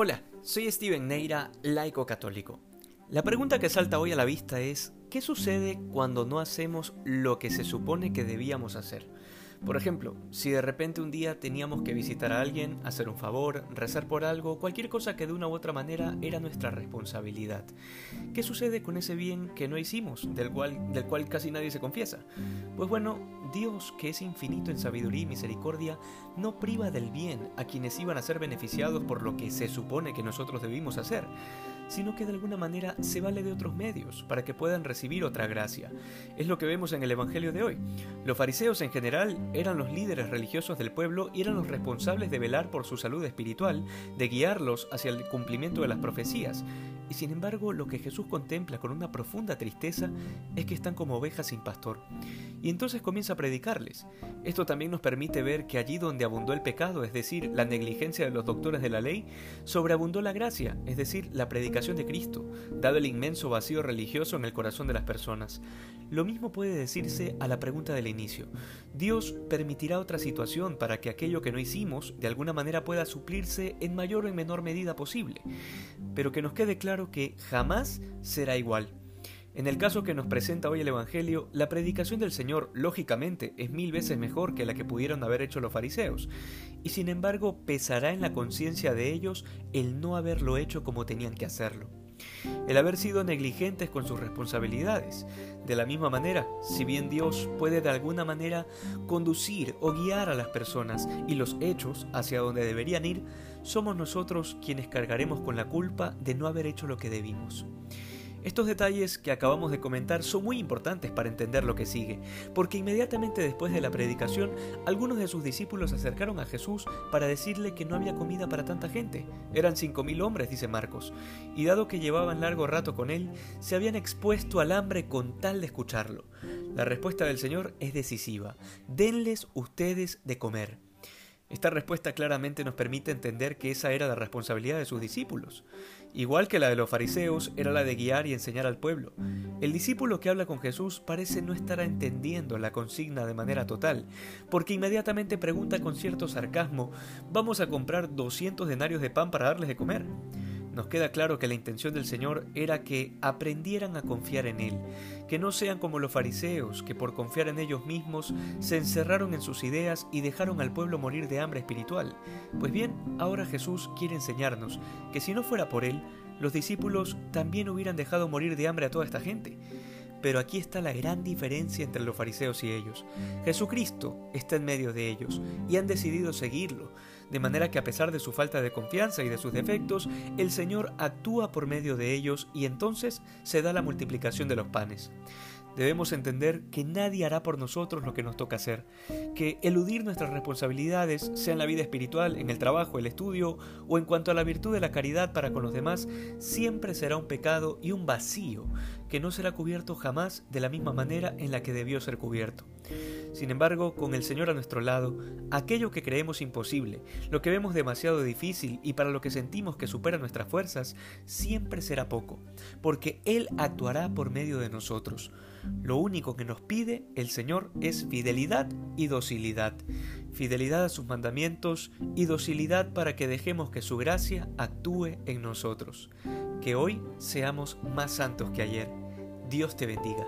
Hola, soy Steven Neira, laico católico. La pregunta que salta hoy a la vista es, ¿qué sucede cuando no hacemos lo que se supone que debíamos hacer? Por ejemplo, si de repente un día teníamos que visitar a alguien, hacer un favor, rezar por algo, cualquier cosa que de una u otra manera era nuestra responsabilidad. ¿Qué sucede con ese bien que no hicimos, del cual, del cual casi nadie se confiesa? Pues bueno, Dios, que es infinito en sabiduría y misericordia, no priva del bien a quienes iban a ser beneficiados por lo que se supone que nosotros debimos hacer sino que de alguna manera se vale de otros medios para que puedan recibir otra gracia. Es lo que vemos en el Evangelio de hoy. Los fariseos en general eran los líderes religiosos del pueblo y eran los responsables de velar por su salud espiritual, de guiarlos hacia el cumplimiento de las profecías. Y sin embargo, lo que Jesús contempla con una profunda tristeza es que están como ovejas sin pastor. Y entonces comienza a predicarles. Esto también nos permite ver que allí donde abundó el pecado, es decir, la negligencia de los doctores de la ley, sobreabundó la gracia, es decir, la predicación de Cristo, dado el inmenso vacío religioso en el corazón de las personas. Lo mismo puede decirse a la pregunta del inicio. Dios permitirá otra situación para que aquello que no hicimos de alguna manera pueda suplirse en mayor o en menor medida posible, pero que nos quede claro que jamás será igual. En el caso que nos presenta hoy el Evangelio, la predicación del Señor, lógicamente, es mil veces mejor que la que pudieron haber hecho los fariseos, y sin embargo pesará en la conciencia de ellos el no haberlo hecho como tenían que hacerlo. El haber sido negligentes con sus responsabilidades. De la misma manera, si bien Dios puede de alguna manera conducir o guiar a las personas y los hechos hacia donde deberían ir, somos nosotros quienes cargaremos con la culpa de no haber hecho lo que debimos. Estos detalles que acabamos de comentar son muy importantes para entender lo que sigue, porque inmediatamente después de la predicación, algunos de sus discípulos se acercaron a Jesús para decirle que no había comida para tanta gente. Eran cinco mil hombres, dice Marcos, y dado que llevaban largo rato con él, se habían expuesto al hambre con tal de escucharlo. La respuesta del Señor es decisiva. Denles ustedes de comer. Esta respuesta claramente nos permite entender que esa era la responsabilidad de sus discípulos, igual que la de los fariseos era la de guiar y enseñar al pueblo. El discípulo que habla con Jesús parece no estar entendiendo la consigna de manera total, porque inmediatamente pregunta con cierto sarcasmo, ¿vamos a comprar 200 denarios de pan para darles de comer? Nos queda claro que la intención del Señor era que aprendieran a confiar en Él, que no sean como los fariseos, que por confiar en ellos mismos se encerraron en sus ideas y dejaron al pueblo morir de hambre espiritual. Pues bien, ahora Jesús quiere enseñarnos que si no fuera por Él, los discípulos también hubieran dejado morir de hambre a toda esta gente. Pero aquí está la gran diferencia entre los fariseos y ellos. Jesucristo está en medio de ellos y han decidido seguirlo, de manera que a pesar de su falta de confianza y de sus defectos, el Señor actúa por medio de ellos y entonces se da la multiplicación de los panes. Debemos entender que nadie hará por nosotros lo que nos toca hacer, que eludir nuestras responsabilidades, sea en la vida espiritual, en el trabajo, el estudio o en cuanto a la virtud de la caridad para con los demás, siempre será un pecado y un vacío que no será cubierto jamás de la misma manera en la que debió ser cubierto. Sin embargo, con el Señor a nuestro lado, aquello que creemos imposible, lo que vemos demasiado difícil y para lo que sentimos que supera nuestras fuerzas, siempre será poco, porque Él actuará por medio de nosotros. Lo único que nos pide el Señor es fidelidad y docilidad. Fidelidad a sus mandamientos y docilidad para que dejemos que su gracia actúe en nosotros. Que hoy seamos más santos que ayer. Dios te bendiga.